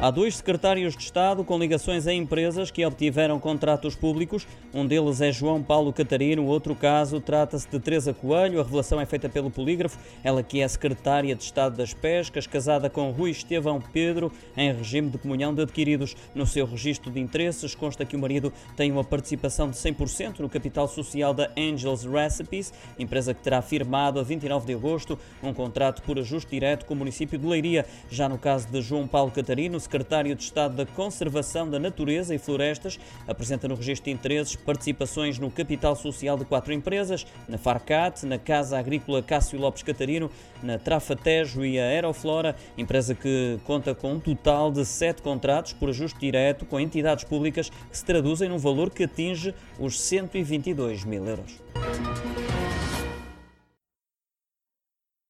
Há dois secretários de Estado com ligações a empresas que obtiveram contratos públicos. Um deles é João Paulo Catarino, outro caso trata-se de Teresa Coelho. A revelação é feita pelo polígrafo, ela que é secretária de Estado das Pescas, casada com Rui Estevão Pedro, em regime de comunhão de adquiridos. No seu registro de interesses consta que o marido tem uma participação de 100% no capital social da Angels Recipes, empresa que terá firmado a 29 de agosto um contrato por ajuste direto com o município de Leiria. Já no caso de João Paulo Catarino, secretário de Estado da Conservação da Natureza e Florestas, apresenta no registro de interesses participações no capital social de quatro empresas, na Farcat, na Casa Agrícola Cássio Lopes Catarino, na Trafatejo e a Aeroflora, empresa que conta com um total de sete contratos por ajuste direto com entidades públicas que se traduzem num valor que atinge os 122 mil euros.